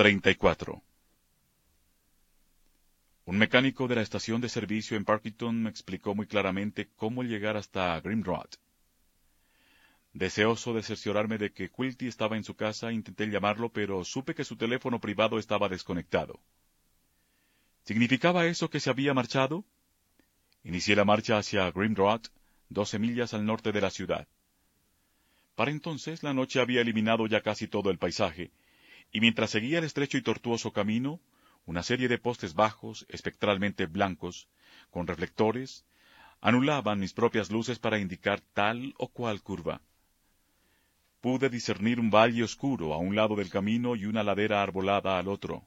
34. Un mecánico de la estación de servicio en Parkington me explicó muy claramente cómo llegar hasta Grimrod. Deseoso de cerciorarme de que Quilty estaba en su casa, intenté llamarlo, pero supe que su teléfono privado estaba desconectado. ¿Significaba eso que se había marchado? Inicié la marcha hacia Grimrod, doce millas al norte de la ciudad. Para entonces la noche había eliminado ya casi todo el paisaje, y mientras seguía el estrecho y tortuoso camino, una serie de postes bajos, espectralmente blancos, con reflectores, anulaban mis propias luces para indicar tal o cual curva. Pude discernir un valle oscuro a un lado del camino y una ladera arbolada al otro.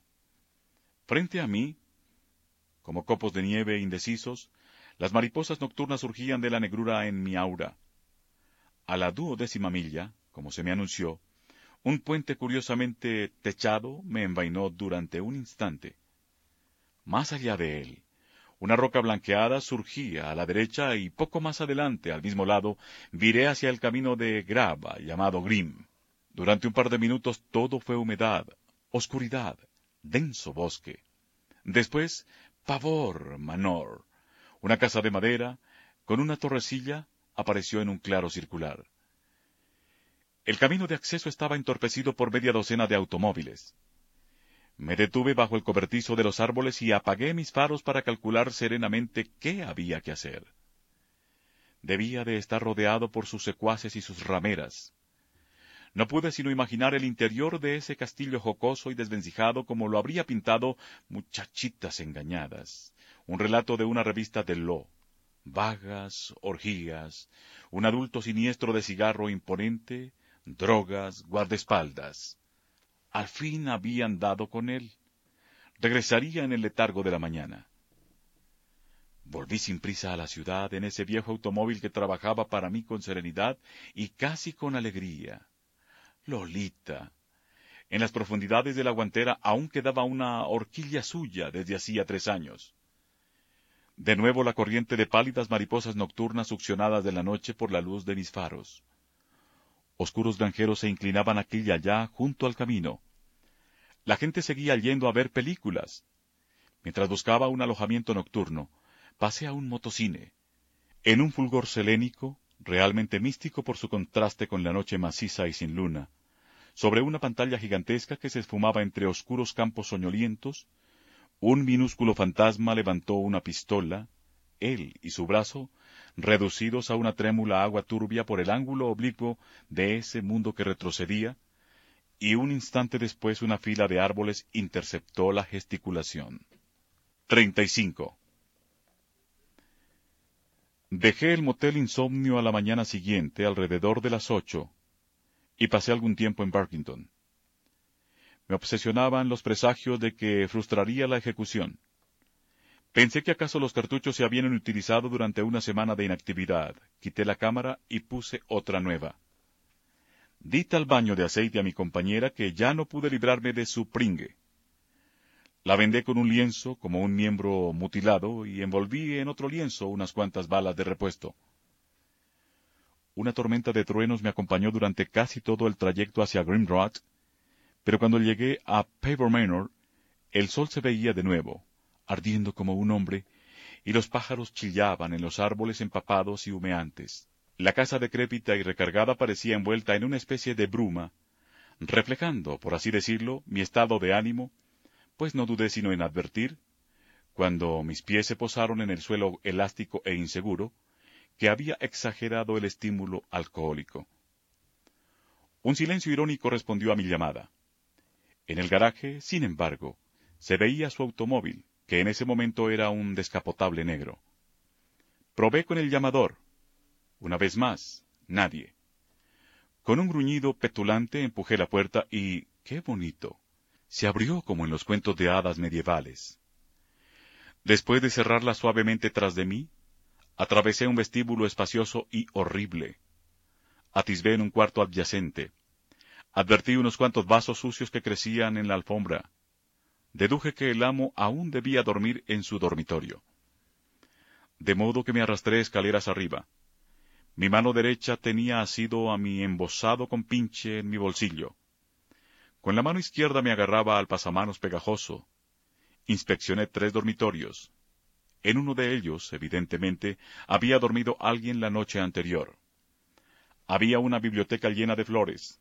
Frente a mí, como copos de nieve indecisos, las mariposas nocturnas surgían de la negrura en mi aura. A la duodécima milla, como se me anunció, un puente curiosamente techado me envainó durante un instante. Más allá de él, una roca blanqueada surgía a la derecha y poco más adelante, al mismo lado, viré hacia el camino de grava llamado Grim. Durante un par de minutos todo fue humedad, oscuridad, denso bosque. Después, pavor, manor. Una casa de madera, con una torrecilla, apareció en un claro circular. El camino de acceso estaba entorpecido por media docena de automóviles. Me detuve bajo el cobertizo de los árboles y apagué mis faros para calcular serenamente qué había que hacer. Debía de estar rodeado por sus secuaces y sus rameras. No pude sino imaginar el interior de ese castillo jocoso y desvencijado como lo habría pintado Muchachitas engañadas, un relato de una revista de Lo. Vagas, orgías, un adulto siniestro de cigarro imponente, drogas, guardaespaldas. Al fin habían dado con él. Regresaría en el letargo de la mañana. Volví sin prisa a la ciudad en ese viejo automóvil que trabajaba para mí con serenidad y casi con alegría. Lolita. En las profundidades de la guantera aún quedaba una horquilla suya desde hacía tres años. De nuevo la corriente de pálidas mariposas nocturnas succionadas de la noche por la luz de mis faros. Oscuros granjeros se inclinaban aquí y allá junto al camino. La gente seguía yendo a ver películas. Mientras buscaba un alojamiento nocturno, pasé a un motocine. En un fulgor selénico, realmente místico por su contraste con la noche maciza y sin luna, sobre una pantalla gigantesca que se esfumaba entre oscuros campos soñolientos, un minúsculo fantasma levantó una pistola, él y su brazo reducidos a una trémula agua turbia por el ángulo oblicuo de ese mundo que retrocedía, y un instante después una fila de árboles interceptó la gesticulación. 35. Dejé el motel insomnio a la mañana siguiente, alrededor de las ocho, y pasé algún tiempo en Barkington. Me obsesionaban los presagios de que frustraría la ejecución. Pensé que acaso los cartuchos se habían utilizado durante una semana de inactividad. Quité la cámara y puse otra nueva. Di tal baño de aceite a mi compañera que ya no pude librarme de su pringue. La vendé con un lienzo como un miembro mutilado y envolví en otro lienzo unas cuantas balas de repuesto. Una tormenta de truenos me acompañó durante casi todo el trayecto hacia Grimrod, pero cuando llegué a Pavor Manor, el sol se veía de nuevo, ardiendo como un hombre, y los pájaros chillaban en los árboles empapados y humeantes. La casa decrépita y recargada parecía envuelta en una especie de bruma, reflejando, por así decirlo, mi estado de ánimo, pues no dudé sino en advertir, cuando mis pies se posaron en el suelo elástico e inseguro, que había exagerado el estímulo alcohólico. Un silencio irónico respondió a mi llamada. En el garaje, sin embargo, se veía su automóvil, que en ese momento era un descapotable negro. Probé con el llamador. Una vez más, nadie. Con un gruñido petulante empujé la puerta y, qué bonito, se abrió como en los cuentos de hadas medievales. Después de cerrarla suavemente tras de mí, atravesé un vestíbulo espacioso y horrible. Atisbé en un cuarto adyacente. Advertí unos cuantos vasos sucios que crecían en la alfombra. Deduje que el amo aún debía dormir en su dormitorio. De modo que me arrastré escaleras arriba. Mi mano derecha tenía asido a mi embosado con pinche en mi bolsillo. Con la mano izquierda me agarraba al pasamanos pegajoso. Inspeccioné tres dormitorios. En uno de ellos, evidentemente, había dormido alguien la noche anterior. Había una biblioteca llena de flores.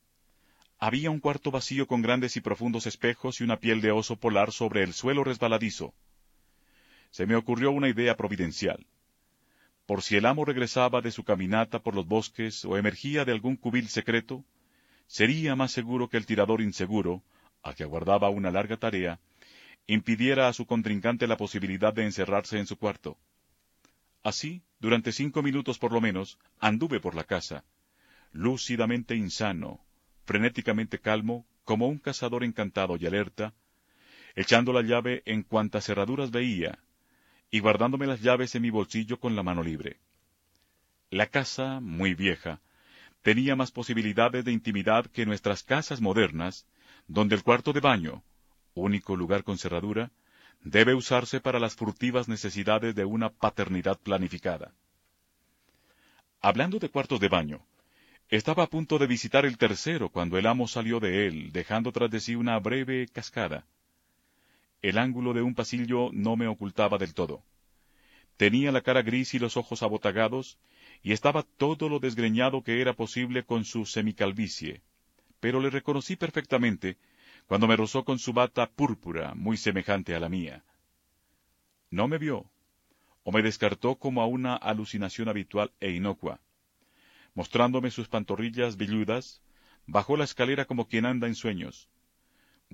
Había un cuarto vacío con grandes y profundos espejos y una piel de oso polar sobre el suelo resbaladizo. Se me ocurrió una idea providencial por si el amo regresaba de su caminata por los bosques o emergía de algún cubil secreto, sería más seguro que el tirador inseguro, a que aguardaba una larga tarea, impidiera a su contrincante la posibilidad de encerrarse en su cuarto. Así, durante cinco minutos por lo menos, anduve por la casa, lúcidamente insano, frenéticamente calmo, como un cazador encantado y alerta, echando la llave en cuantas cerraduras veía, y guardándome las llaves en mi bolsillo con la mano libre. La casa, muy vieja, tenía más posibilidades de intimidad que nuestras casas modernas, donde el cuarto de baño, único lugar con cerradura, debe usarse para las furtivas necesidades de una paternidad planificada. Hablando de cuartos de baño, estaba a punto de visitar el tercero cuando el amo salió de él, dejando tras de sí una breve cascada. El ángulo de un pasillo no me ocultaba del todo. Tenía la cara gris y los ojos abotagados, y estaba todo lo desgreñado que era posible con su semicalvicie, pero le reconocí perfectamente cuando me rozó con su bata púrpura, muy semejante a la mía. No me vio, o me descartó como a una alucinación habitual e inocua. Mostrándome sus pantorrillas velludas, bajó la escalera como quien anda en sueños,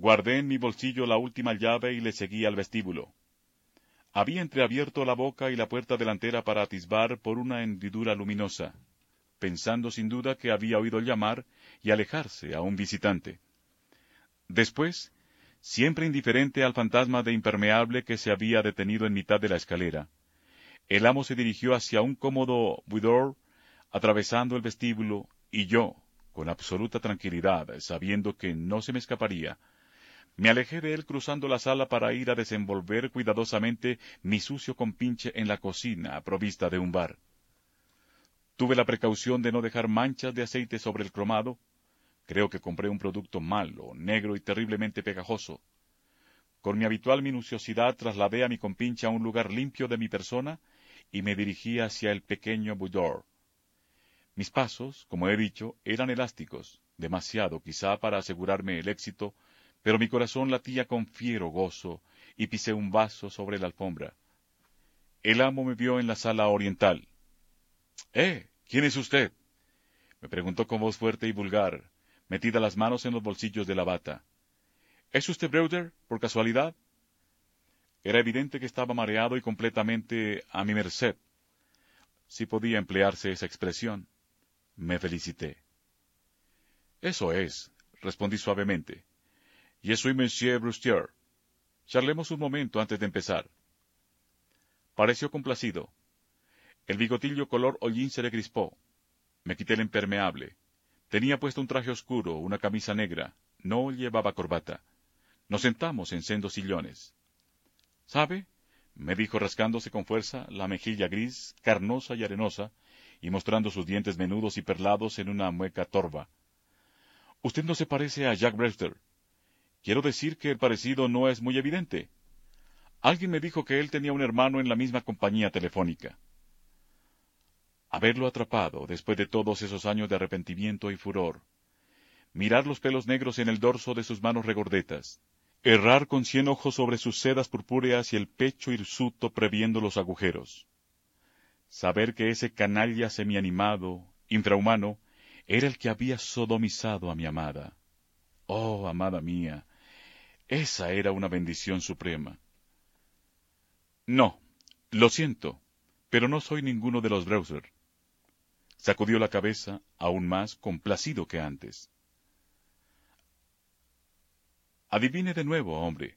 Guardé en mi bolsillo la última llave y le seguí al vestíbulo. Había entreabierto la boca y la puerta delantera para atisbar por una hendidura luminosa, pensando sin duda que había oído llamar y alejarse a un visitante. Después, siempre indiferente al fantasma de impermeable que se había detenido en mitad de la escalera, el amo se dirigió hacia un cómodo boudoir, atravesando el vestíbulo, y yo, con absoluta tranquilidad, sabiendo que no se me escaparía, me alejé de él cruzando la sala para ir a desenvolver cuidadosamente mi sucio compinche en la cocina, provista de un bar. Tuve la precaución de no dejar manchas de aceite sobre el cromado. Creo que compré un producto malo, negro y terriblemente pegajoso. Con mi habitual minuciosidad trasladé a mi compinche a un lugar limpio de mi persona y me dirigí hacia el pequeño boudoir. Mis pasos, como he dicho, eran elásticos, demasiado quizá para asegurarme el éxito pero mi corazón latía con fiero gozo, y pisé un vaso sobre la alfombra. El amo me vio en la sala oriental. ¿Eh? ¿Quién es usted? me preguntó con voz fuerte y vulgar, metida las manos en los bolsillos de la bata. ¿Es usted Breuder, por casualidad? Era evidente que estaba mareado y completamente a mi merced. Si podía emplearse esa expresión. Me felicité. Eso es, respondí suavemente. Je soy Monsieur Brustier. Charlemos un momento antes de empezar. Pareció complacido. El bigotillo color hollín se le crispó. Me quité el impermeable. Tenía puesto un traje oscuro, una camisa negra. No llevaba corbata. Nos sentamos en sendos sillones. ¿Sabe? me dijo rascándose con fuerza la mejilla gris, carnosa y arenosa, y mostrando sus dientes menudos y perlados en una mueca torva. Usted no se parece a Jack Brewster. Quiero decir que el parecido no es muy evidente. Alguien me dijo que él tenía un hermano en la misma compañía telefónica. Haberlo atrapado después de todos esos años de arrepentimiento y furor, mirar los pelos negros en el dorso de sus manos regordetas, errar con cien ojos sobre sus sedas purpúreas y el pecho hirsuto previendo los agujeros. Saber que ese canalla semianimado, infrahumano, era el que había sodomizado a mi amada. Oh, amada mía, esa era una bendición suprema. No, lo siento, pero no soy ninguno de los Browser. Sacudió la cabeza, aún más complacido que antes. Adivine de nuevo, hombre.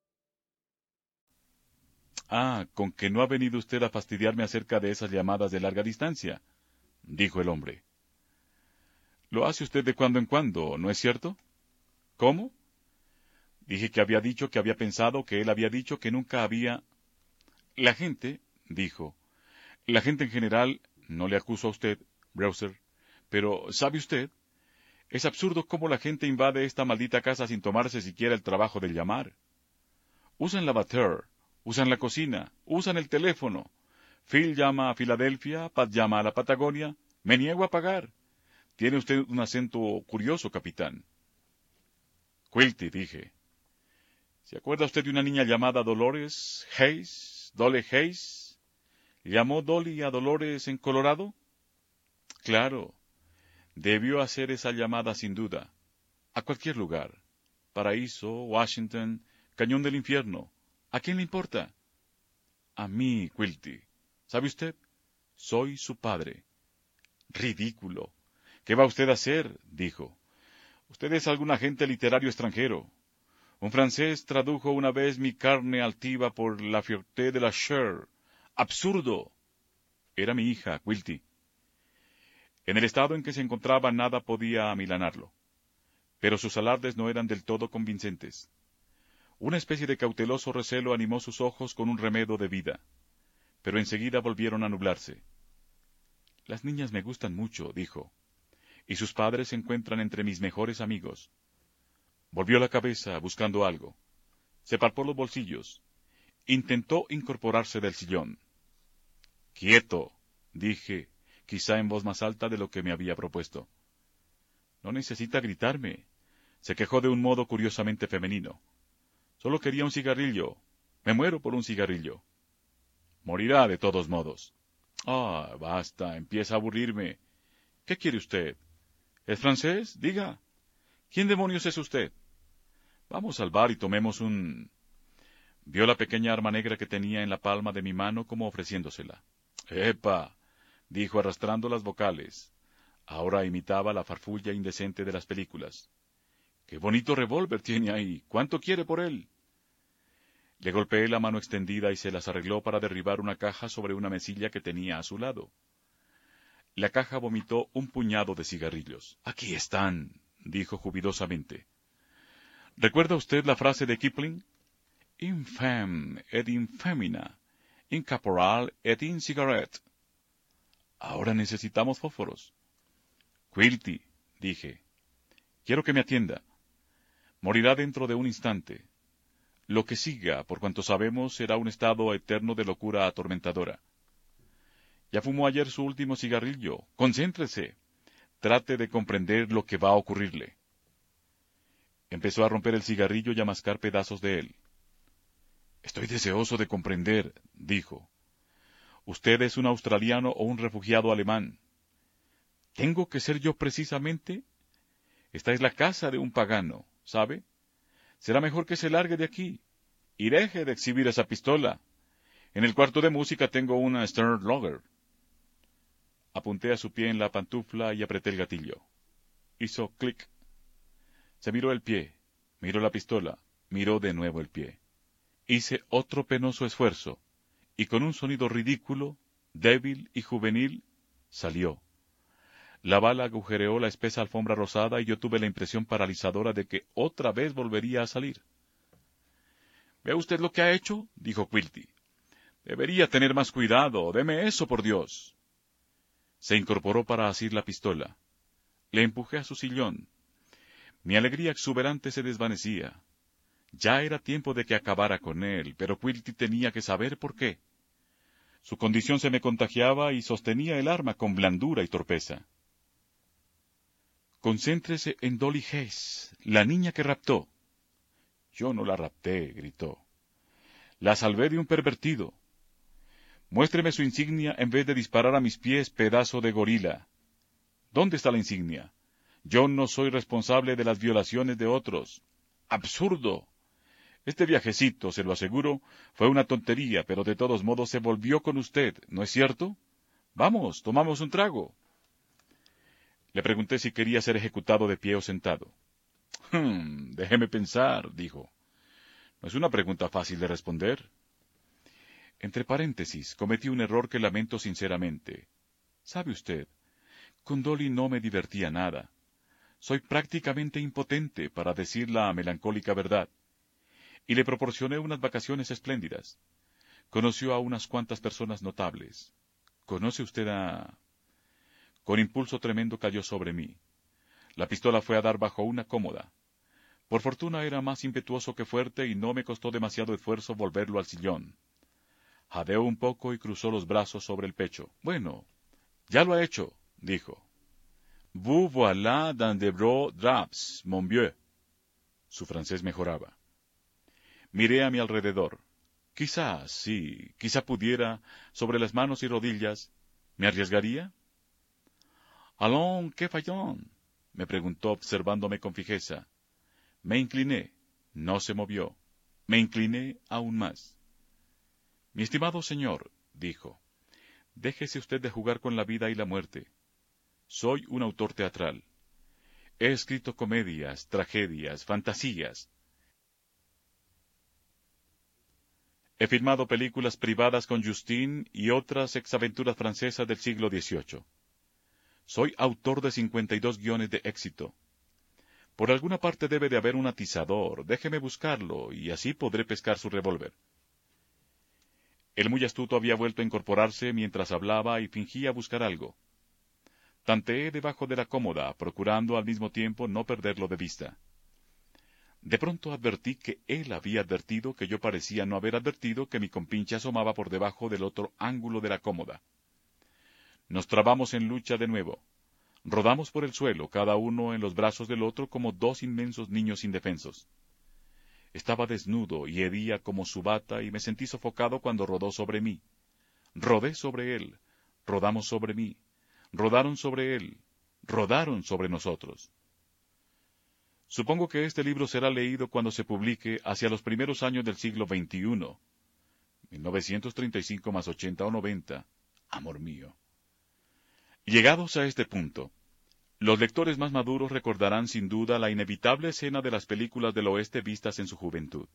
Ah, con que no ha venido usted a fastidiarme acerca de esas llamadas de larga distancia, dijo el hombre. Lo hace usted de cuando en cuando, ¿no es cierto? ¿Cómo? Dije que había dicho que había pensado que él había dicho que nunca había. La gente, dijo, la gente en general, no le acuso a usted, Browser, pero ¿sabe usted? Es absurdo cómo la gente invade esta maldita casa sin tomarse siquiera el trabajo de llamar. Usan la bater, usan la cocina, usan el teléfono. Phil llama a Filadelfia, Pat llama a la Patagonia. Me niego a pagar. Tiene usted un acento curioso, capitán. Quilty, dije. ¿Se acuerda usted de una niña llamada Dolores Hayes? ¿Dolly Hayes? ¿Llamó Dolly a Dolores en Colorado? Claro. Debió hacer esa llamada sin duda. A cualquier lugar. Paraíso, Washington, Cañón del Infierno. ¿A quién le importa? A mí, Quilty. ¿Sabe usted? Soy su padre. Ridículo. ¿Qué va usted a hacer? dijo. Usted es algún agente literario extranjero. Un francés tradujo una vez mi carne altiva por la Fierté de la Cher. ¡Absurdo! Era mi hija, Quilty. En el estado en que se encontraba nada podía amilanarlo. Pero sus alardes no eran del todo convincentes. Una especie de cauteloso recelo animó sus ojos con un remedo de vida, pero enseguida volvieron a nublarse. Las niñas me gustan mucho, dijo, y sus padres se encuentran entre mis mejores amigos. Volvió la cabeza buscando algo. Se palpó los bolsillos. Intentó incorporarse del sillón. Quieto, dije, quizá en voz más alta de lo que me había propuesto. No necesita gritarme. Se quejó de un modo curiosamente femenino. Solo quería un cigarrillo. Me muero por un cigarrillo. Morirá de todos modos. Ah, basta, empieza a aburrirme. ¿Qué quiere usted? ¿Es francés? Diga. ¿Quién demonios es usted? Vamos al bar y tomemos un... Vio la pequeña arma negra que tenía en la palma de mi mano como ofreciéndosela. ¡Epa! dijo arrastrando las vocales. Ahora imitaba la farfulla indecente de las películas. ¡Qué bonito revólver tiene ahí! ¿Cuánto quiere por él? Le golpeé la mano extendida y se las arregló para derribar una caja sobre una mesilla que tenía a su lado. La caja vomitó un puñado de cigarrillos. Aquí están, dijo jubilosamente. ¿Recuerda usted la frase de Kipling? Infam et infemina, incaporal et in cigarette. Ahora necesitamos fósforos. Quilty, dije. Quiero que me atienda. Morirá dentro de un instante. Lo que siga, por cuanto sabemos, será un estado eterno de locura atormentadora. Ya fumó ayer su último cigarrillo. Concéntrese. Trate de comprender lo que va a ocurrirle. Empezó a romper el cigarrillo y a mascar pedazos de él. Estoy deseoso de comprender, dijo. Usted es un australiano o un refugiado alemán. ¿Tengo que ser yo precisamente? Esta es la casa de un pagano. ¿sabe? Será mejor que se largue de aquí y deje de exhibir esa pistola. En el cuarto de música tengo una Stern Logger. Apunté a su pie en la pantufla y apreté el gatillo. Hizo clic. Se miró el pie, miró la pistola, miró de nuevo el pie. Hice otro penoso esfuerzo, y con un sonido ridículo, débil y juvenil, salió. La bala agujereó la espesa alfombra rosada y yo tuve la impresión paralizadora de que otra vez volvería a salir. ¿Ve usted lo que ha hecho? dijo Quilty. Debería tener más cuidado. Deme eso, por Dios. Se incorporó para asir la pistola. Le empujé a su sillón. Mi alegría exuberante se desvanecía. Ya era tiempo de que acabara con él, pero Quilty tenía que saber por qué. Su condición se me contagiaba y sostenía el arma con blandura y torpeza. Concéntrese en Dolly Hayes, la niña que raptó. Yo no la rapté, gritó. La salvé de un pervertido. Muéstreme su insignia en vez de disparar a mis pies, pedazo de gorila. ¿Dónde está la insignia? Yo no soy responsable de las violaciones de otros. Absurdo. Este viajecito, se lo aseguro, fue una tontería, pero de todos modos se volvió con usted, ¿no es cierto? Vamos, tomamos un trago. Le pregunté si quería ser ejecutado de pie o sentado. Hmm, déjeme pensar, dijo. No es una pregunta fácil de responder. Entre paréntesis, cometí un error que lamento sinceramente. ¿Sabe usted? Con Dolly no me divertía nada. Soy prácticamente impotente, para decir la melancólica verdad. Y le proporcioné unas vacaciones espléndidas. Conoció a unas cuantas personas notables. ¿Conoce usted a... Con impulso tremendo cayó sobre mí. La pistola fue a dar bajo una cómoda. Por fortuna era más impetuoso que fuerte y no me costó demasiado esfuerzo volverlo al sillón. Jadeó un poco y cruzó los brazos sobre el pecho. Bueno, ya lo ha hecho, dijo. Vous voilà dans de gros draps, mon vieux. Su francés mejoraba. Miré a mi alrededor. Quizás, sí, quizá pudiera, sobre las manos y rodillas, ¿me arriesgaría? Allons, qué fallón, me preguntó observándome con fijeza. Me incliné. No se movió. Me incliné aún más. Mi estimado señor, dijo, déjese usted de jugar con la vida y la muerte. Soy un autor teatral. He escrito comedias, tragedias, fantasías. He filmado películas privadas con Justine y otras exaventuras francesas del siglo XVIII. Soy autor de cincuenta y dos guiones de éxito. Por alguna parte debe de haber un atizador. Déjeme buscarlo, y así podré pescar su revólver. El muy astuto había vuelto a incorporarse mientras hablaba y fingía buscar algo. Tanteé debajo de la cómoda, procurando al mismo tiempo no perderlo de vista. De pronto advertí que él había advertido que yo parecía no haber advertido que mi compinche asomaba por debajo del otro ángulo de la cómoda. Nos trabamos en lucha de nuevo. Rodamos por el suelo, cada uno en los brazos del otro como dos inmensos niños indefensos. Estaba desnudo y hería como su bata y me sentí sofocado cuando rodó sobre mí. Rodé sobre él, rodamos sobre mí, rodaron sobre él, rodaron sobre nosotros. Supongo que este libro será leído cuando se publique hacia los primeros años del siglo XXI. 1935 más 80 o 90, amor mío. Llegados a este punto, los lectores más maduros recordarán sin duda la inevitable escena de las películas del oeste vistas en su juventud.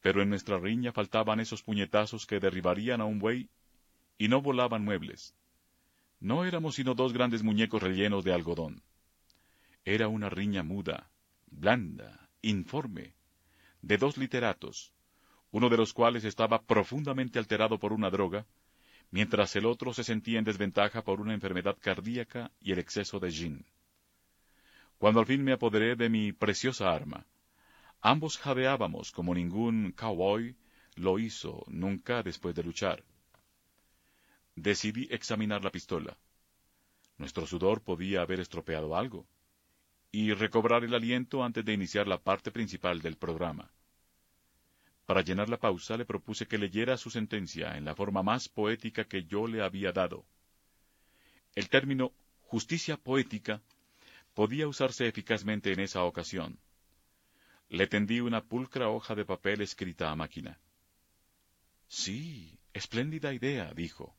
Pero en nuestra riña faltaban esos puñetazos que derribarían a un buey y no volaban muebles. No éramos sino dos grandes muñecos rellenos de algodón. Era una riña muda, blanda, informe, de dos literatos, uno de los cuales estaba profundamente alterado por una droga, mientras el otro se sentía en desventaja por una enfermedad cardíaca y el exceso de gin. Cuando al fin me apoderé de mi preciosa arma, ambos jadeábamos como ningún cowboy lo hizo nunca después de luchar. Decidí examinar la pistola. Nuestro sudor podía haber estropeado algo, y recobrar el aliento antes de iniciar la parte principal del programa. Para llenar la pausa le propuse que leyera su sentencia en la forma más poética que yo le había dado. El término justicia poética podía usarse eficazmente en esa ocasión, Le tendí una pulcra hoja de papel escrita a máquina. Sí, espléndida idea, dijo.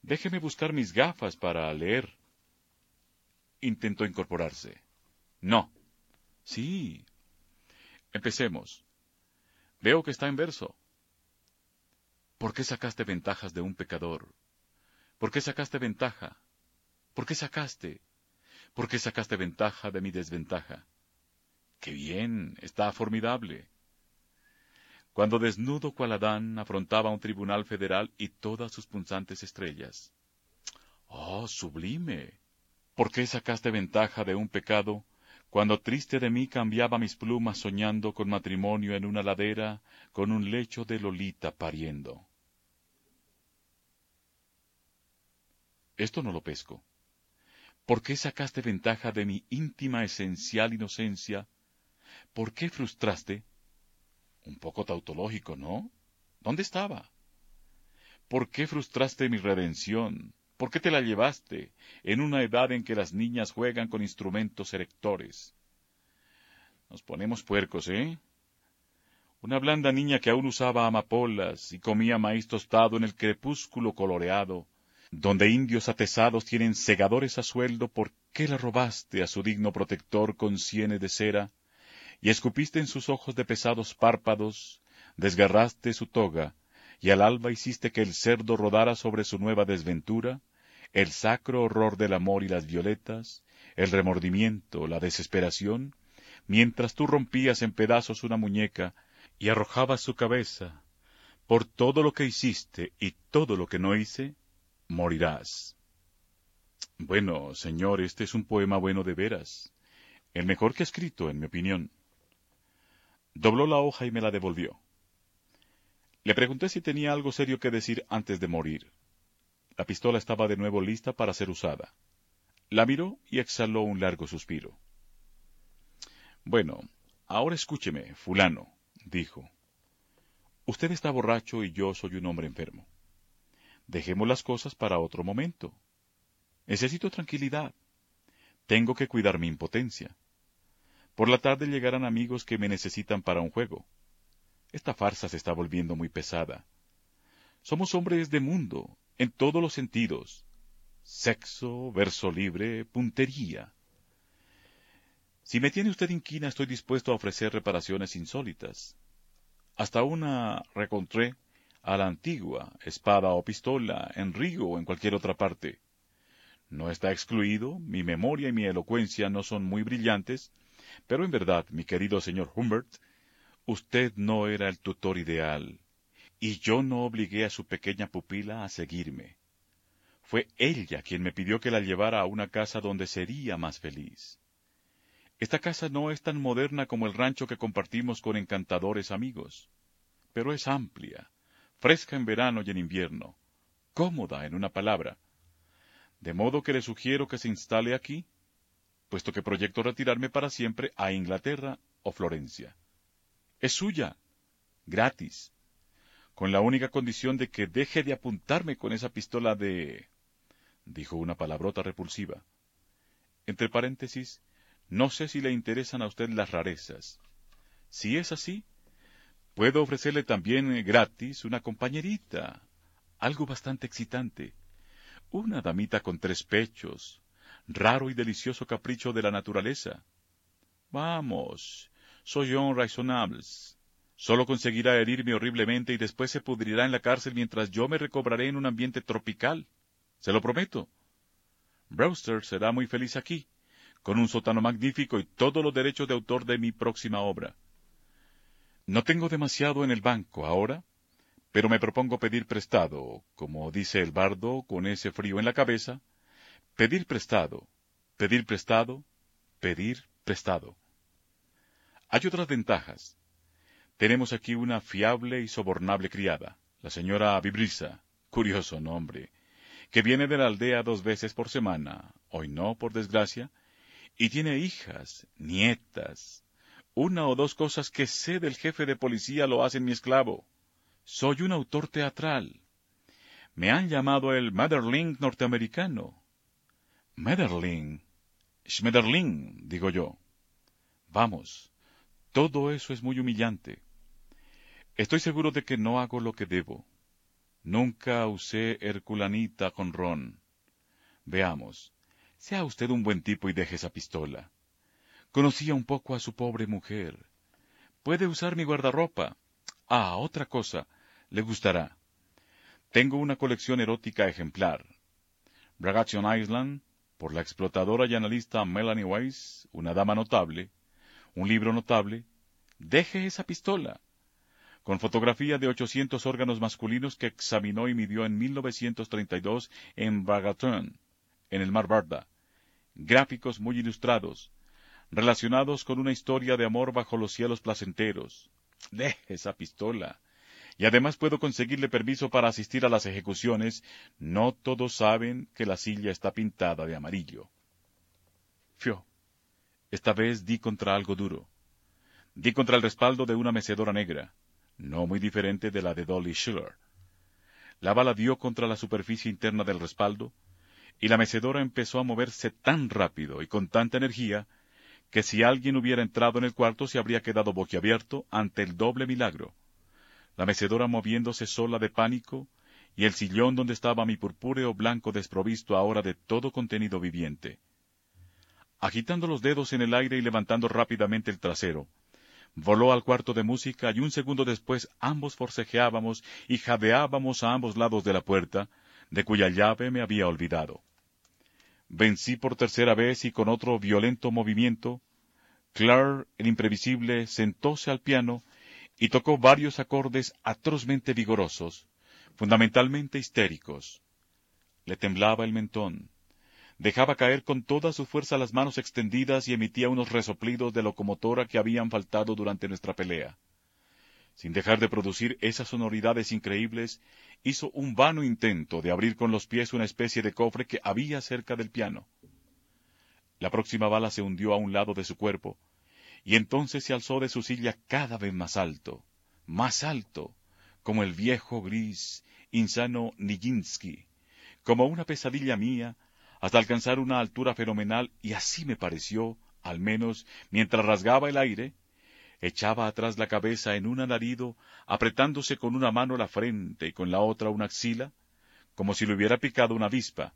Déjeme buscar mis gafas para leer. Intentó incorporarse. No. Sí. Empecemos. Veo que está en verso. ¿Por qué sacaste ventajas de un pecador? ¿Por qué sacaste ventaja? ¿Por qué sacaste? ¿Por qué sacaste ventaja de mi desventaja? ¡Qué bien! Está formidable. Cuando desnudo cual Adán afrontaba un tribunal federal y todas sus punzantes estrellas. ¡Oh, sublime! ¿Por qué sacaste ventaja de un pecado cuando triste de mí cambiaba mis plumas soñando con matrimonio en una ladera, con un lecho de Lolita pariendo. Esto no lo pesco. ¿Por qué sacaste ventaja de mi íntima esencial inocencia? ¿Por qué frustraste? Un poco tautológico, ¿no? ¿Dónde estaba? ¿Por qué frustraste mi redención? ¿Por qué te la llevaste en una edad en que las niñas juegan con instrumentos erectores? Nos ponemos puercos, ¿eh? Una blanda niña que aún usaba amapolas y comía maíz tostado en el crepúsculo coloreado, donde indios atesados tienen segadores a sueldo, ¿por qué la robaste a su digno protector con sienes de cera? Y escupiste en sus ojos de pesados párpados, desgarraste su toga, y al alba hiciste que el cerdo rodara sobre su nueva desventura, el sacro horror del amor y las violetas, el remordimiento, la desesperación, mientras tú rompías en pedazos una muñeca y arrojabas su cabeza, por todo lo que hiciste y todo lo que no hice, morirás. Bueno, señor, este es un poema bueno de veras, el mejor que he escrito, en mi opinión. Dobló la hoja y me la devolvió. Le pregunté si tenía algo serio que decir antes de morir. La pistola estaba de nuevo lista para ser usada. La miró y exhaló un largo suspiro. Bueno, ahora escúcheme, fulano, dijo. Usted está borracho y yo soy un hombre enfermo. Dejemos las cosas para otro momento. Necesito tranquilidad. Tengo que cuidar mi impotencia. Por la tarde llegarán amigos que me necesitan para un juego. Esta farsa se está volviendo muy pesada. Somos hombres de mundo, en todos los sentidos. Sexo, verso libre, puntería. Si me tiene usted inquina, estoy dispuesto a ofrecer reparaciones insólitas. Hasta una recontré a la antigua, espada o pistola, en Río o en cualquier otra parte. No está excluido, mi memoria y mi elocuencia no son muy brillantes, pero en verdad, mi querido señor Humbert, Usted no era el tutor ideal, y yo no obligué a su pequeña pupila a seguirme. Fue ella quien me pidió que la llevara a una casa donde sería más feliz. Esta casa no es tan moderna como el rancho que compartimos con encantadores amigos, pero es amplia, fresca en verano y en invierno, cómoda en una palabra. De modo que le sugiero que se instale aquí, puesto que proyecto retirarme para siempre a Inglaterra o Florencia. Es suya, gratis, con la única condición de que deje de apuntarme con esa pistola de... dijo una palabrota repulsiva. Entre paréntesis, no sé si le interesan a usted las rarezas. Si es así, puedo ofrecerle también gratis una compañerita, algo bastante excitante, una damita con tres pechos, raro y delicioso capricho de la naturaleza. Vamos, soy un razonables. Solo conseguirá herirme horriblemente y después se pudrirá en la cárcel mientras yo me recobraré en un ambiente tropical. Se lo prometo. Brewster será muy feliz aquí, con un sótano magnífico y todos los derechos de autor de mi próxima obra. No tengo demasiado en el banco ahora, pero me propongo pedir prestado, como dice el bardo con ese frío en la cabeza, pedir prestado, pedir prestado, pedir prestado. Hay otras ventajas. Tenemos aquí una fiable y sobornable criada, la señora Vibrisa, curioso nombre, que viene de la aldea dos veces por semana, hoy no, por desgracia, y tiene hijas, nietas. Una o dos cosas que sé del jefe de policía lo hacen mi esclavo. Soy un autor teatral. Me han llamado el Motherling norteamericano. Motherling. Schmetterling, digo yo. Vamos, Todo eso es muy humillante. Estoy seguro de que no hago lo que debo. Nunca usé herculanita con ron. Veamos. Sea usted un buen tipo y deje esa pistola. Conocía un poco a su pobre mujer. Puede usar mi guardarropa. Ah, otra cosa. Le gustará. Tengo una colección erótica ejemplar. Bragation Island, por la explotadora y analista Melanie Weiss, una dama notable, un libro notable, deje esa pistola, con fotografía de 800 órganos masculinos que examinó y midió en 1932 en Bagatón, en el Mar Barda, gráficos muy ilustrados, relacionados con una historia de amor bajo los cielos placenteros. Deje esa pistola. Y además puedo conseguirle permiso para asistir a las ejecuciones. No todos saben que la silla está pintada de amarillo. Fio. Esta vez di contra algo duro. Di contra el respaldo de una mecedora negra, no muy diferente de la de Dolly Schiller. La bala dio contra la superficie interna del respaldo, y la mecedora empezó a moverse tan rápido y con tanta energía que si alguien hubiera entrado en el cuarto se habría quedado boquiabierto ante el doble milagro. La mecedora moviéndose sola de pánico, y el sillón donde estaba mi purpúreo blanco desprovisto ahora de todo contenido viviente agitando los dedos en el aire y levantando rápidamente el trasero. Voló al cuarto de música y un segundo después ambos forcejeábamos y jadeábamos a ambos lados de la puerta, de cuya llave me había olvidado. Vencí por tercera vez y con otro violento movimiento, Clark, el imprevisible, sentóse al piano y tocó varios acordes atrozmente vigorosos, fundamentalmente histéricos. Le temblaba el mentón, dejaba caer con toda su fuerza las manos extendidas y emitía unos resoplidos de locomotora que habían faltado durante nuestra pelea. Sin dejar de producir esas sonoridades increíbles, hizo un vano intento de abrir con los pies una especie de cofre que había cerca del piano. La próxima bala se hundió a un lado de su cuerpo, y entonces se alzó de su silla cada vez más alto, más alto, como el viejo gris, insano Nijinsky, como una pesadilla mía, hasta alcanzar una altura fenomenal y así me pareció, al menos mientras rasgaba el aire, echaba atrás la cabeza en un alarido, apretándose con una mano la frente y con la otra una axila, como si le hubiera picado una avispa,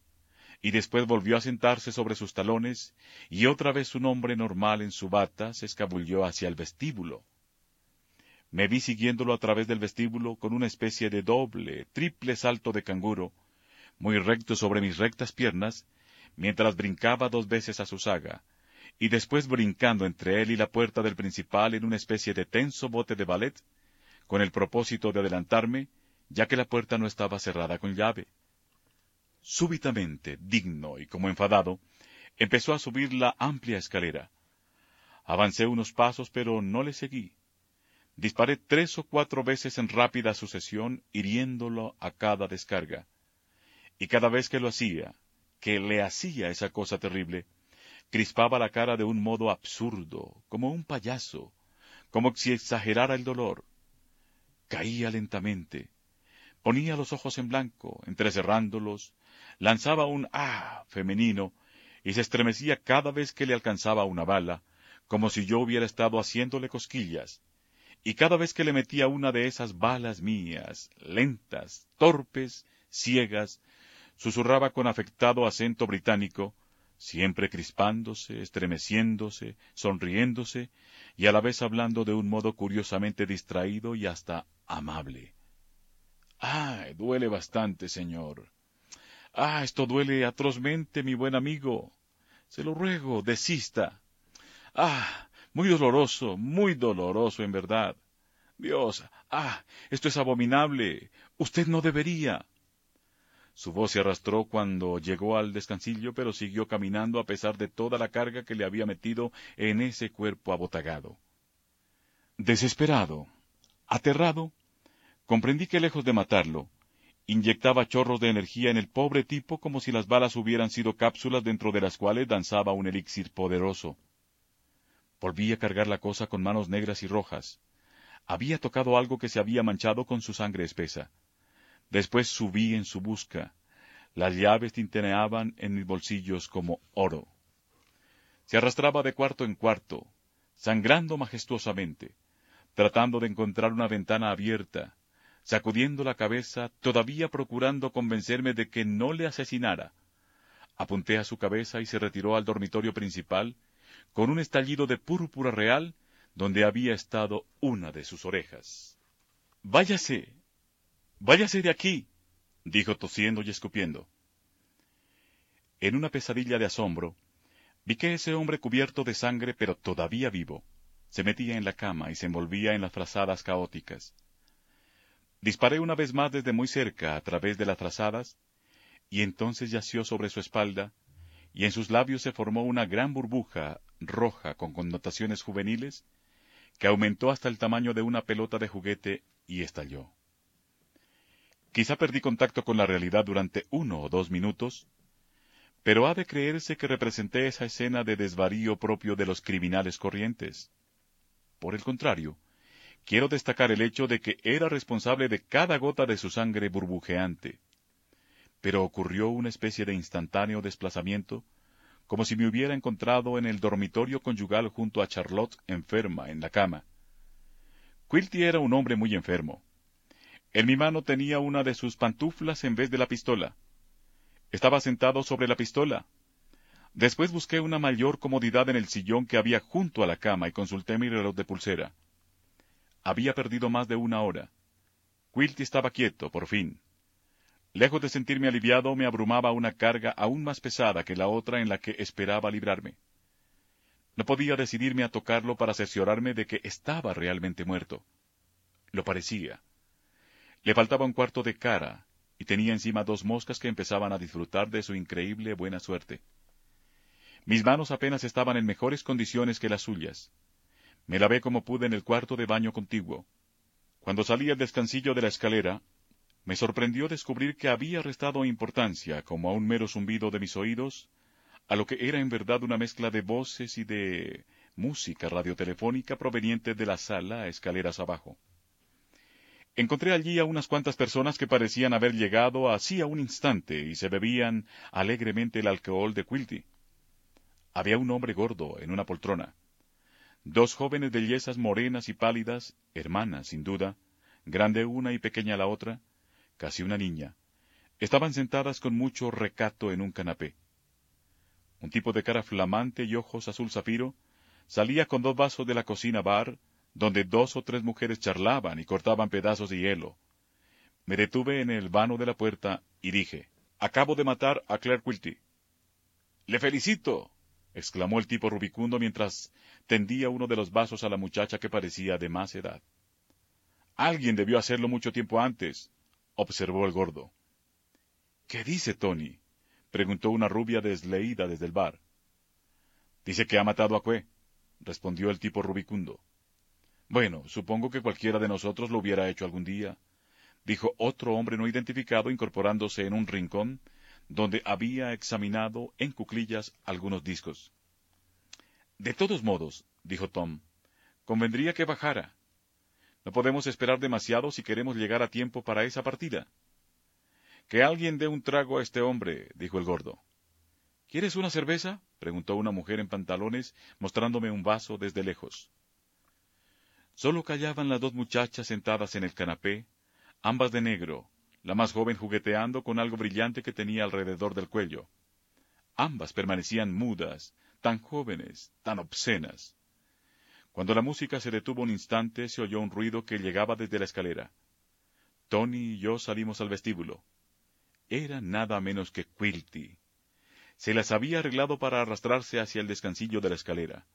y después volvió a sentarse sobre sus talones, y otra vez un hombre normal en su bata se escabulló hacia el vestíbulo. Me vi siguiéndolo a través del vestíbulo con una especie de doble, triple salto de canguro, muy recto sobre mis rectas piernas, mientras brincaba dos veces a su saga, y después brincando entre él y la puerta del principal en una especie de tenso bote de ballet, con el propósito de adelantarme, ya que la puerta no estaba cerrada con llave. Súbitamente, digno y como enfadado, empezó a subir la amplia escalera. Avancé unos pasos, pero no le seguí. Disparé tres o cuatro veces en rápida sucesión, hiriéndolo a cada descarga. Y cada vez que lo hacía, que le hacía esa cosa terrible, crispaba la cara de un modo absurdo, como un payaso, como si exagerara el dolor. Caía lentamente, ponía los ojos en blanco, entrecerrándolos, lanzaba un ah femenino y se estremecía cada vez que le alcanzaba una bala, como si yo hubiera estado haciéndole cosquillas, y cada vez que le metía una de esas balas mías, lentas, torpes, ciegas, susurraba con afectado acento británico, siempre crispándose, estremeciéndose, sonriéndose, y a la vez hablando de un modo curiosamente distraído y hasta amable. Ah, duele bastante, señor. Ah, esto duele atrozmente, mi buen amigo. Se lo ruego, desista. Ah, muy doloroso, muy doloroso, en verdad. Dios, ah, esto es abominable. Usted no debería. Su voz se arrastró cuando llegó al descansillo, pero siguió caminando a pesar de toda la carga que le había metido en ese cuerpo abotagado. Desesperado, aterrado, comprendí que lejos de matarlo, inyectaba chorros de energía en el pobre tipo como si las balas hubieran sido cápsulas dentro de las cuales danzaba un elixir poderoso. Volví a cargar la cosa con manos negras y rojas. Había tocado algo que se había manchado con su sangre espesa. Después subí en su busca. Las llaves tintineaban en mis bolsillos como oro. Se arrastraba de cuarto en cuarto. sangrando majestuosamente, tratando de encontrar una ventana abierta, sacudiendo la cabeza, todavía procurando convencerme de que no le asesinara. Apunté a su cabeza y se retiró al dormitorio principal, con un estallido de púrpura real, donde había estado una de sus orejas. Váyase, váyase de aquí, dijo tosiendo y escupiendo. En una pesadilla de asombro, vi que ese hombre cubierto de sangre, pero todavía vivo, se metía en la cama y se envolvía en las frazadas caóticas. Disparé una vez más desde muy cerca a través de las trazadas, y entonces yació sobre su espalda, y en sus labios se formó una gran burbuja roja con connotaciones juveniles, que aumentó hasta el tamaño de una pelota de juguete y estalló. Quizá perdí contacto con la realidad durante uno o dos minutos, pero ha de creerse que representé esa escena de desvarío propio de los criminales corrientes. Por el contrario, quiero destacar el hecho de que era responsable de cada gota de su sangre burbujeante. Pero ocurrió una especie de instantáneo desplazamiento, como si me hubiera encontrado en el dormitorio conyugal junto a Charlotte enferma en la cama. Quilty era un hombre muy enfermo. En mi mano tenía una de sus pantuflas en vez de la pistola. Estaba sentado sobre la pistola. Después busqué una mayor comodidad en el sillón que había junto a la cama y consulté mi reloj de pulsera. Había perdido más de una hora. Quilty estaba quieto, por fin. Lejos de sentirme aliviado, me abrumaba una carga aún más pesada que la otra en la que esperaba librarme. No podía decidirme a tocarlo para cerciorarme de que estaba realmente muerto. Lo parecía. Le faltaba un cuarto de cara, y tenía encima dos moscas que empezaban a disfrutar de su increíble buena suerte. Mis manos apenas estaban en mejores condiciones que las suyas. Me lavé como pude en el cuarto de baño contiguo. Cuando salí al descansillo de la escalera, me sorprendió descubrir que había restado importancia, como a un mero zumbido de mis oídos, a lo que era en verdad una mezcla de voces y de música radiotelefónica proveniente de la sala a escaleras abajo. Encontré allí a unas cuantas personas que parecían haber llegado hacía un instante y se bebían alegremente el alcohol de Quilty. Había un hombre gordo en una poltrona. Dos jóvenes bellezas morenas y pálidas, hermanas sin duda, grande una y pequeña la otra, casi una niña, estaban sentadas con mucho recato en un canapé. Un tipo de cara flamante y ojos azul zafiro salía con dos vasos de la cocina bar donde dos o tres mujeres charlaban y cortaban pedazos de hielo. Me detuve en el vano de la puerta y dije, Acabo de matar a Claire Quilty. Le felicito, exclamó el tipo rubicundo mientras tendía uno de los vasos a la muchacha que parecía de más edad. Alguien debió hacerlo mucho tiempo antes, observó el gordo. ¿Qué dice Tony? preguntó una rubia desleída desde el bar. Dice que ha matado a Cue, respondió el tipo rubicundo. Bueno, supongo que cualquiera de nosotros lo hubiera hecho algún día, dijo otro hombre no identificado incorporándose en un rincón donde había examinado en cuclillas algunos discos. De todos modos, dijo Tom, convendría que bajara. No podemos esperar demasiado si queremos llegar a tiempo para esa partida. Que alguien dé un trago a este hombre, dijo el gordo. ¿Quieres una cerveza? preguntó una mujer en pantalones, mostrándome un vaso desde lejos. Solo callaban las dos muchachas sentadas en el canapé, ambas de negro, la más joven jugueteando con algo brillante que tenía alrededor del cuello. Ambas permanecían mudas, tan jóvenes, tan obscenas. Cuando la música se detuvo un instante, se oyó un ruido que llegaba desde la escalera. Tony y yo salimos al vestíbulo. Era nada menos que Quilty. Se las había arreglado para arrastrarse hacia el descansillo de la escalera.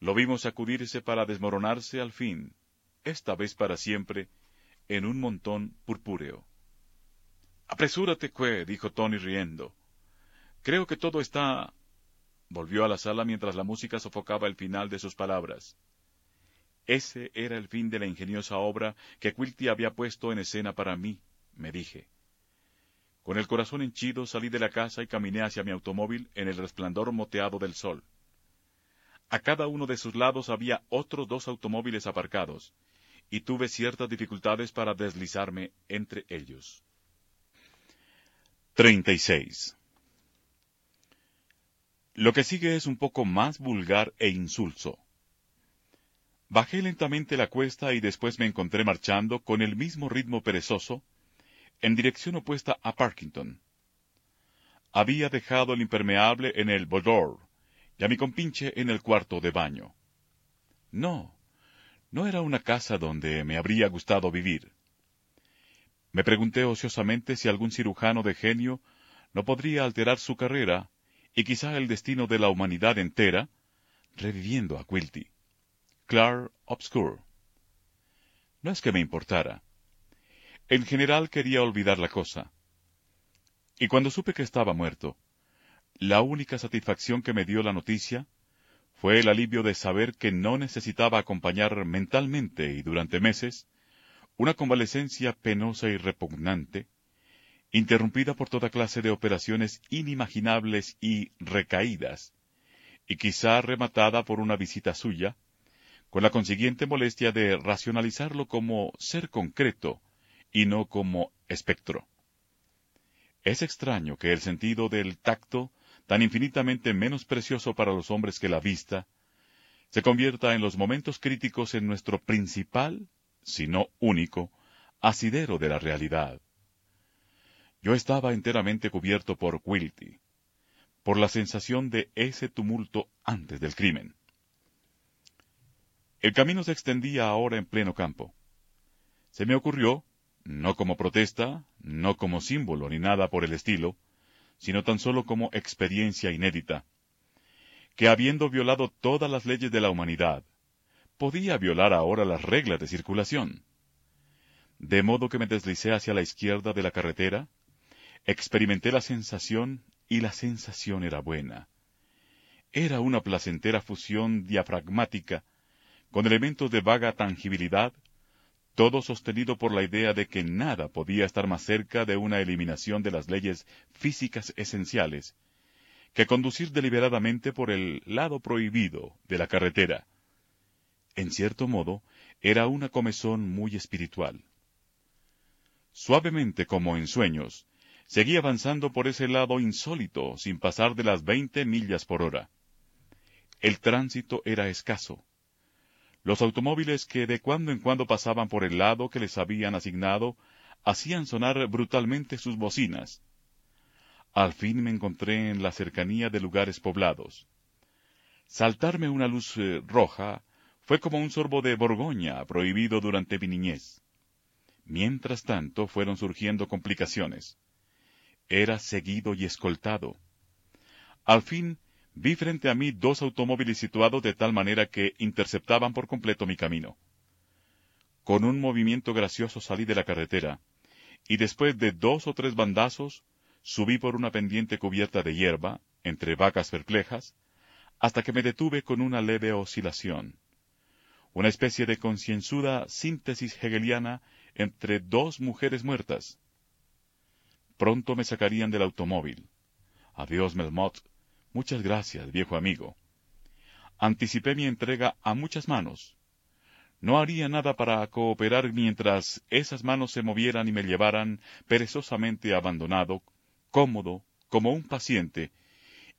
Lo vimos sacudirse para desmoronarse al fin, esta vez para siempre, en un montón purpúreo. Apresúrate, Cue, dijo Tony riendo. Creo que todo está... Volvió a la sala mientras la música sofocaba el final de sus palabras. Ese era el fin de la ingeniosa obra que Quilty había puesto en escena para mí, me dije. Con el corazón henchido salí de la casa y caminé hacia mi automóvil en el resplandor moteado del sol. A cada uno de sus lados había otros dos automóviles aparcados, y tuve ciertas dificultades para deslizarme entre ellos. 36. Lo que sigue es un poco más vulgar e insulso, Bajé lentamente la cuesta y después me encontré marchando con el mismo ritmo perezoso, en dirección opuesta a Parkington. Había dejado el impermeable en el boudoir y a mi compinche en el cuarto de baño. No, no era una casa donde me habría gustado vivir. Me pregunté ociosamente si algún cirujano de genio no podría alterar su carrera y quizá el destino de la humanidad entera, reviviendo a Quilty. Clar obscur. No es que me importara. En general quería olvidar la cosa. Y cuando supe que estaba muerto, la única satisfacción que me dio la noticia fue el alivio de saber que no necesitaba acompañar mentalmente y durante meses una convalecencia penosa y repugnante, interrumpida por toda clase de operaciones inimaginables y recaídas, y quizá rematada por una visita suya, con la consiguiente molestia de racionalizarlo como ser concreto y no como espectro. Es extraño que el sentido del tacto, tan infinitamente menos precioso para los hombres que la vista, se convierta en los momentos críticos en nuestro principal, si no único, asidero de la realidad. Yo estaba enteramente cubierto por Quilty, por la sensación de ese tumulto antes del crimen. El camino se extendía ahora en pleno campo. Se me ocurrió, no como protesta, no como símbolo ni nada por el estilo, sino tan solo como experiencia inédita, que habiendo violado todas las leyes de la humanidad, podía violar ahora las reglas de circulación. De modo que me deslicé hacia la izquierda de la carretera, experimenté la sensación y la sensación era buena. Era una placentera fusión diafragmática con elementos de vaga tangibilidad, todo sostenido por la idea de que nada podía estar más cerca de una eliminación de las leyes físicas esenciales que conducir deliberadamente por el lado prohibido de la carretera. En cierto modo, era una comezón muy espiritual. Suavemente como en sueños, seguí avanzando por ese lado insólito sin pasar de las veinte millas por hora. El tránsito era escaso. Los automóviles que de cuando en cuando pasaban por el lado que les habían asignado hacían sonar brutalmente sus bocinas. Al fin me encontré en la cercanía de lugares poblados. Saltarme una luz eh, roja fue como un sorbo de Borgoña prohibido durante mi niñez. Mientras tanto fueron surgiendo complicaciones. Era seguido y escoltado. Al fin vi frente a mí dos automóviles situados de tal manera que interceptaban por completo mi camino. Con un movimiento gracioso salí de la carretera, y después de dos o tres bandazos, subí por una pendiente cubierta de hierba, entre vacas perplejas, hasta que me detuve con una leve oscilación. Una especie de concienzuda síntesis hegeliana entre dos mujeres muertas. Pronto me sacarían del automóvil. Adiós, Melmoth, Muchas gracias, viejo amigo. Anticipé mi entrega a muchas manos. No haría nada para cooperar mientras esas manos se movieran y me llevaran perezosamente abandonado, cómodo, como un paciente,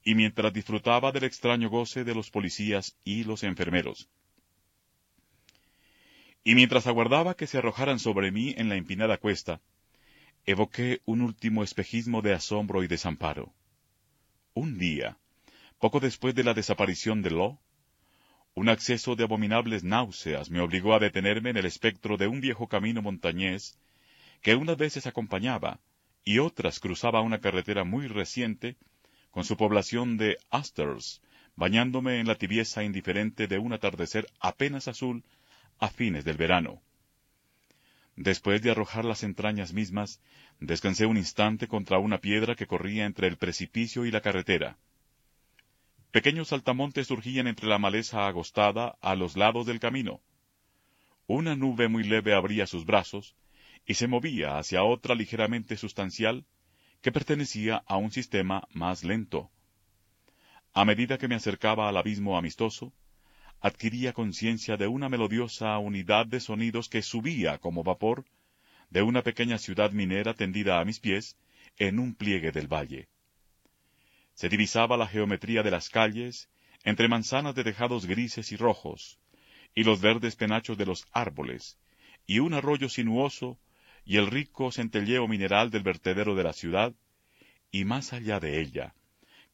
y mientras disfrutaba del extraño goce de los policías y los enfermeros. Y mientras aguardaba que se arrojaran sobre mí en la empinada cuesta, evoqué un último espejismo de asombro y desamparo. Un día, poco después de la desaparición de Law, un acceso de abominables náuseas me obligó a detenerme en el espectro de un viejo camino montañés que unas veces acompañaba y otras cruzaba una carretera muy reciente con su población de asters, bañándome en la tibieza indiferente de un atardecer apenas azul a fines del verano. Después de arrojar las entrañas mismas, descansé un instante contra una piedra que corría entre el precipicio y la carretera. Pequeños saltamontes surgían entre la maleza agostada a los lados del camino. Una nube muy leve abría sus brazos y se movía hacia otra ligeramente sustancial que pertenecía a un sistema más lento. A medida que me acercaba al abismo amistoso, adquiría conciencia de una melodiosa unidad de sonidos que subía como vapor de una pequeña ciudad minera tendida a mis pies en un pliegue del valle. Se divisaba la geometría de las calles, entre manzanas de tejados grises y rojos, y los verdes penachos de los árboles, y un arroyo sinuoso, y el rico centelleo mineral del vertedero de la ciudad, y más allá de ella,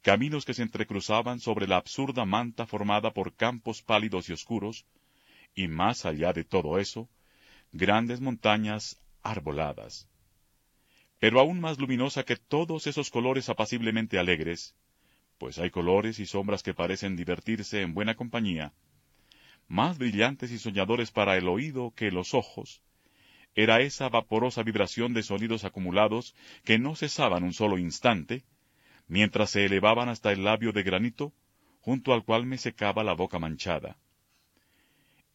caminos que se entrecruzaban sobre la absurda manta formada por campos pálidos y oscuros, y más allá de todo eso, grandes montañas arboladas. Pero aún más luminosa que todos esos colores apaciblemente alegres, pues hay colores y sombras que parecen divertirse en buena compañía, más brillantes y soñadores para el oído que los ojos, era esa vaporosa vibración de sonidos acumulados que no cesaban un solo instante, mientras se elevaban hasta el labio de granito, junto al cual me secaba la boca manchada.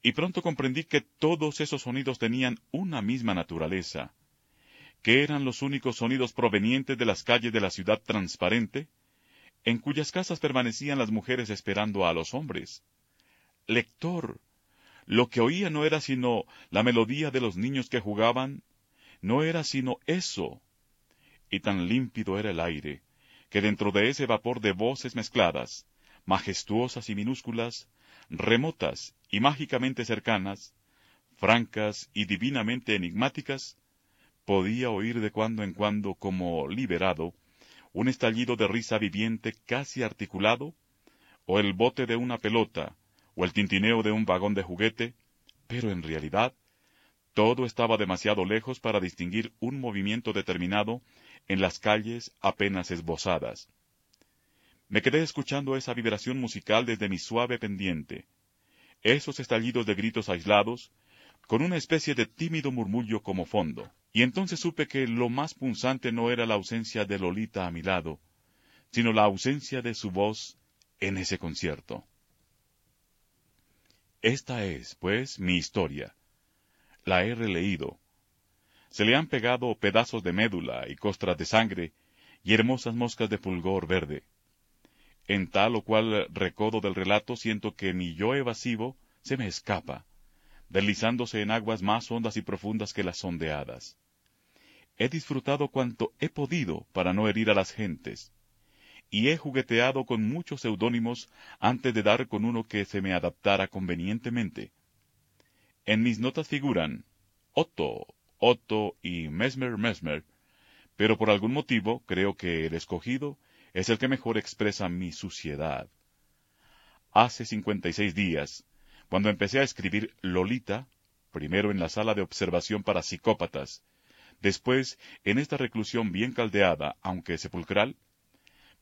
Y pronto comprendí que todos esos sonidos tenían una misma naturaleza, que eran los únicos sonidos provenientes de las calles de la ciudad transparente, en cuyas casas permanecían las mujeres esperando a los hombres. Lector, lo que oía no era sino la melodía de los niños que jugaban, no era sino eso. Y tan límpido era el aire, que dentro de ese vapor de voces mezcladas, majestuosas y minúsculas, remotas y mágicamente cercanas, francas y divinamente enigmáticas, podía oír de cuando en cuando, como liberado, un estallido de risa viviente casi articulado, o el bote de una pelota, o el tintineo de un vagón de juguete, pero en realidad todo estaba demasiado lejos para distinguir un movimiento determinado en las calles apenas esbozadas. Me quedé escuchando esa vibración musical desde mi suave pendiente, esos estallidos de gritos aislados, con una especie de tímido murmullo como fondo, y entonces supe que lo más punzante no era la ausencia de Lolita a mi lado, sino la ausencia de su voz en ese concierto. Esta es, pues, mi historia. La he releído. Se le han pegado pedazos de médula y costras de sangre y hermosas moscas de fulgor verde. En tal o cual recodo del relato siento que mi yo evasivo se me escapa, deslizándose en aguas más hondas y profundas que las sondeadas. He disfrutado cuanto he podido para no herir a las gentes, y he jugueteado con muchos seudónimos antes de dar con uno que se me adaptara convenientemente. En mis notas figuran Otto, Otto y Mesmer Mesmer, pero por algún motivo creo que el escogido es el que mejor expresa mi suciedad. Hace cincuenta y seis días, cuando empecé a escribir Lolita, primero en la sala de observación para psicópatas, después en esta reclusión bien caldeada, aunque sepulcral,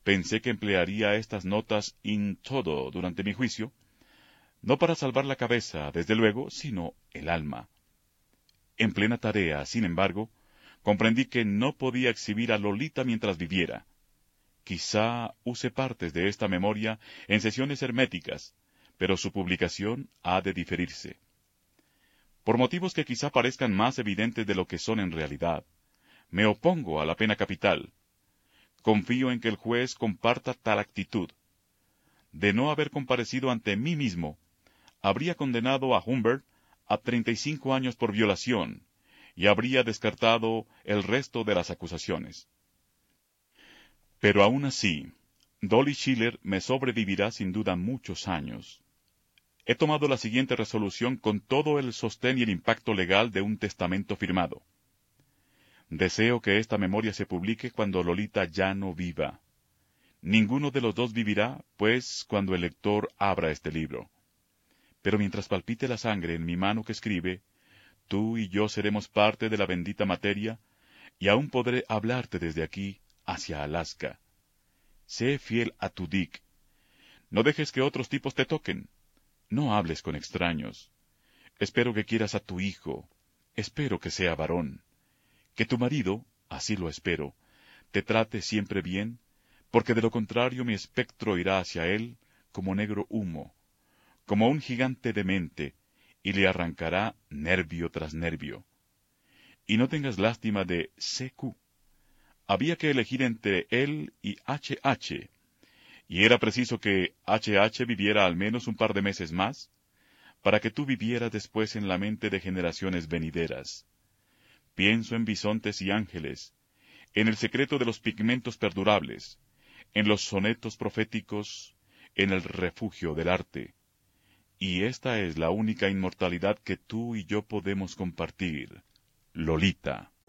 Pensé que emplearía estas notas in todo durante mi juicio, no para salvar la cabeza, desde luego, sino el alma. En plena tarea, sin embargo, comprendí que no podía exhibir a Lolita mientras viviera. Quizá use partes de esta memoria en sesiones herméticas, pero su publicación ha de diferirse. Por motivos que quizá parezcan más evidentes de lo que son en realidad, me opongo a la pena capital, Confío en que el juez comparta tal actitud. De no haber comparecido ante mí mismo, habría condenado a Humbert a treinta y cinco años por violación y habría descartado el resto de las acusaciones. Pero aún así, Dolly Schiller me sobrevivirá sin duda muchos años. He tomado la siguiente resolución con todo el sostén y el impacto legal de un testamento firmado. Deseo que esta memoria se publique cuando Lolita ya no viva. Ninguno de los dos vivirá, pues, cuando el lector abra este libro. Pero mientras palpite la sangre en mi mano que escribe, tú y yo seremos parte de la bendita materia, y aún podré hablarte desde aquí hacia Alaska. Sé fiel a tu Dick. No dejes que otros tipos te toquen. No hables con extraños. Espero que quieras a tu hijo. Espero que sea varón que tu marido, así lo espero, te trate siempre bien, porque de lo contrario mi espectro irá hacia él como negro humo, como un gigante demente, y le arrancará nervio tras nervio. Y no tengas lástima de CQ. Había que elegir entre él y HH, y era preciso que HH viviera al menos un par de meses más, para que tú vivieras después en la mente de generaciones venideras. Pienso en bisontes y ángeles, en el secreto de los pigmentos perdurables, en los sonetos proféticos, en el refugio del arte. y esta es la única inmortalidad que tú y yo podemos compartir. Lolita.